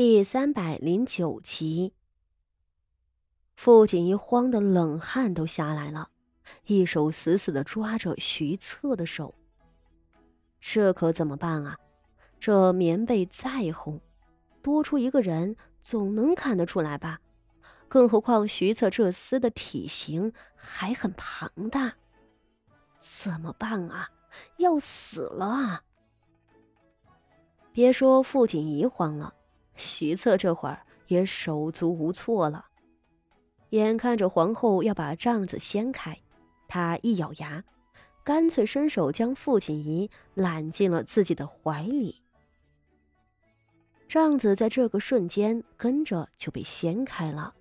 第三百零九集，傅锦衣慌得冷汗都下来了，一手死死的抓着徐策的手。这可怎么办啊？这棉被再厚，多出一个人总能看得出来吧？更何况徐策这厮的体型还很庞大，怎么办啊？要死了啊！别说傅锦衣慌了。徐策这会儿也手足无措了，眼看着皇后要把帐子掀开，他一咬牙，干脆伸手将傅锦仪揽进了自己的怀里。帐子在这个瞬间跟着就被掀开了，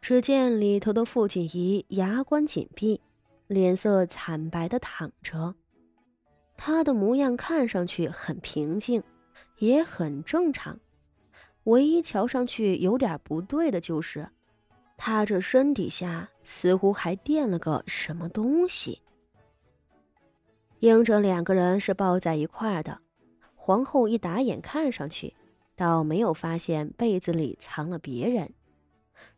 只见里头的傅锦仪牙关紧闭，脸色惨白的躺着，他的模样看上去很平静。也很正常，唯一瞧上去有点不对的就是，他这身底下似乎还垫了个什么东西。英哲两个人是抱在一块儿的，皇后一打眼看上去，倒没有发现被子里藏了别人，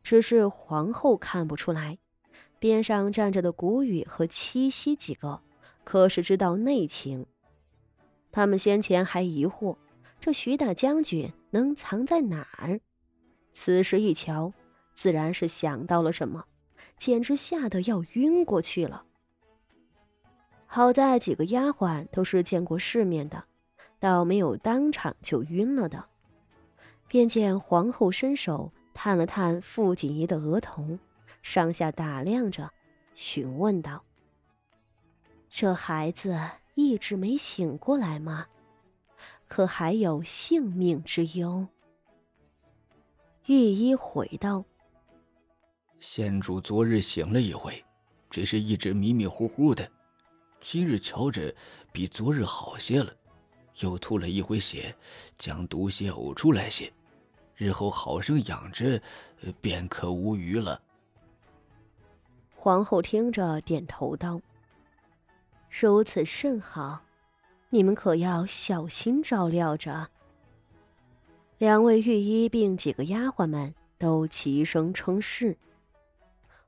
只是皇后看不出来，边上站着的谷雨和七夕几个可是知道内情，他们先前还疑惑。这徐大将军能藏在哪儿？此时一瞧，自然是想到了什么，简直吓得要晕过去了。好在几个丫鬟都是见过世面的，倒没有当场就晕了的。便见皇后伸手探了探傅锦仪的额头，上下打量着，询问道：“这孩子一直没醒过来吗？”可还有性命之忧？御医回道：“县主昨日醒了一回，只是一直迷迷糊糊的。今日瞧着比昨日好些了，又吐了一回血，将毒血呕出来些。日后好生养着，便可无虞了。”皇后听着，点头道：“如此甚好。”你们可要小心照料着。两位御医并几个丫鬟们都齐声称是。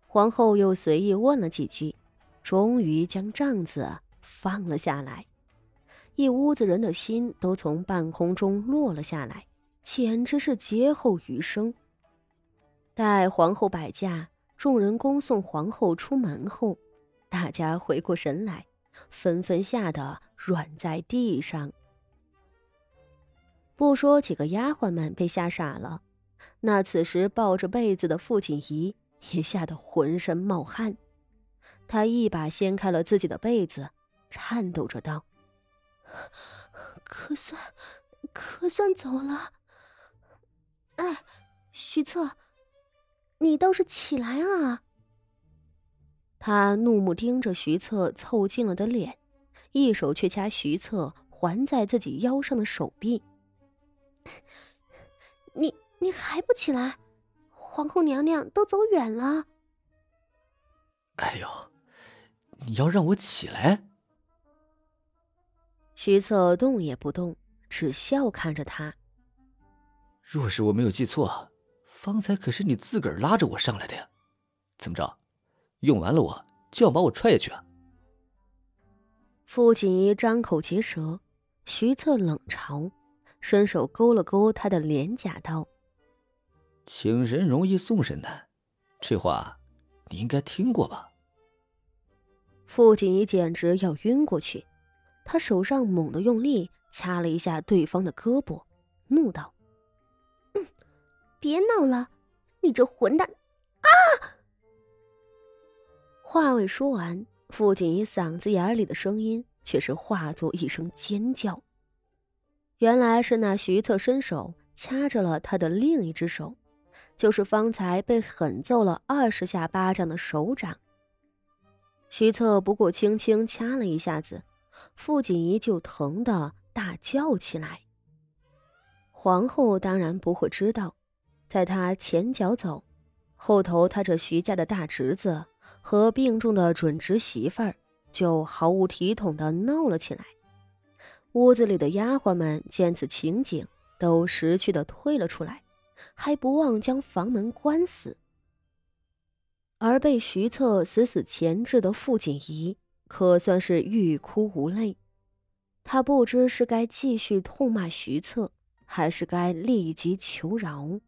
皇后又随意问了几句，终于将帐子放了下来。一屋子人的心都从半空中落了下来，简直是劫后余生。待皇后摆驾，众人恭送皇后出门后，大家回过神来。纷纷吓得软在地上。不说几个丫鬟们被吓傻了，那此时抱着被子的傅锦仪也吓得浑身冒汗。他一把掀开了自己的被子，颤抖着道：“可算，可算走了。哎，徐策，你倒是起来啊！”他怒目盯着徐策凑近了的脸，一手却掐徐策环在自己腰上的手臂。你你还不起来？皇后娘娘都走远了。哎呦，你要让我起来？徐策动也不动，只笑看着他。若是我没有记错，方才可是你自个儿拉着我上来的呀？怎么着？用完了我就要把我踹下去啊！傅锦衣张口结舌，徐策冷嘲，伸手勾了勾他的脸颊，道：“请神容易送神难，这话你应该听过吧？”傅锦衣简直要晕过去，他手上猛地用力掐了一下对方的胳膊，怒道：“嗯，别闹了，你这混蛋！”话未说完，傅锦衣嗓子眼里的声音却是化作一声尖叫。原来是那徐策伸手掐着了他的另一只手，就是方才被狠揍了二十下巴掌的手掌。徐策不过轻轻掐了一下子，傅锦仪就疼得大叫起来。皇后当然不会知道，在她前脚走，后头他这徐家的大侄子。和病重的准侄媳妇儿就毫无体统的闹了起来。屋子里的丫鬟们见此情景，都识趣的退了出来，还不忘将房门关死。而被徐策死死钳制的傅锦仪，可算是欲哭无泪。他不知是该继续痛骂徐策，还是该立即求饶。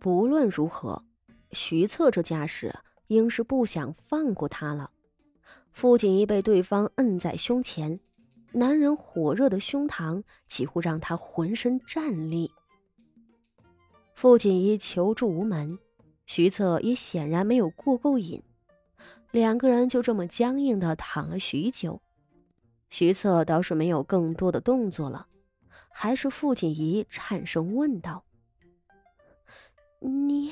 不论如何，徐策这架势，应是不想放过他了。傅锦仪被对方摁在胸前，男人火热的胸膛几乎让他浑身战栗。傅锦仪求助无门。徐策也显然没有过够瘾，两个人就这么僵硬的躺了许久。徐策倒是没有更多的动作了，还是傅锦仪颤声问道：“你，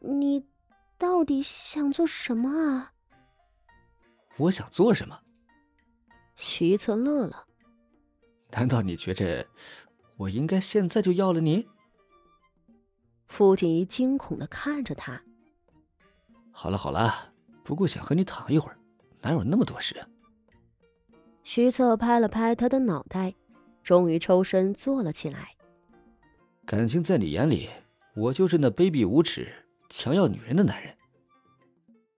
你到底想做什么啊？”“我想做什么？”徐策乐了。“难道你觉着我应该现在就要了你？”傅锦仪惊恐的看着他。好了好了，不过想和你躺一会儿，哪有那么多事啊？徐策拍了拍他的脑袋，终于抽身坐了起来。感情在你眼里，我就是那卑鄙无耻、强要女人的男人。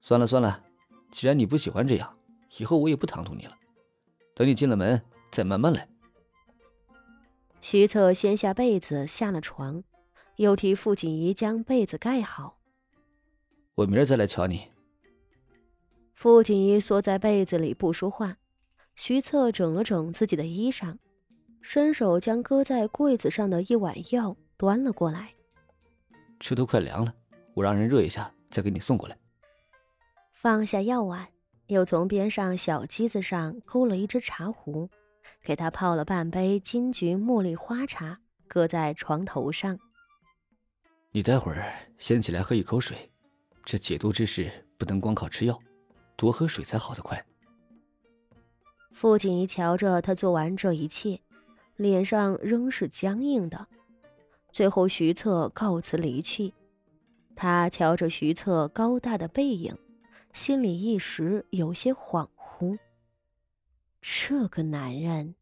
算了算了，既然你不喜欢这样，以后我也不唐突你了。等你进了门，再慢慢来。徐策掀下被子，下了床。又替傅锦仪将被子盖好。我明儿再来瞧你。傅锦仪缩在被子里不说话。徐策整了整自己的衣裳，伸手将搁在柜子上的一碗药端了过来。这都快凉了，我让人热一下再给你送过来。放下药碗，又从边上小机子上勾了一只茶壶，给他泡了半杯金桔茉莉花茶，搁在床头上。你待会儿先起来喝一口水，这解毒之事不能光靠吃药，多喝水才好得快。傅锦仪瞧着他做完这一切，脸上仍是僵硬的。最后，徐策告辞离去，他瞧着徐策高大的背影，心里一时有些恍惚。这个男人。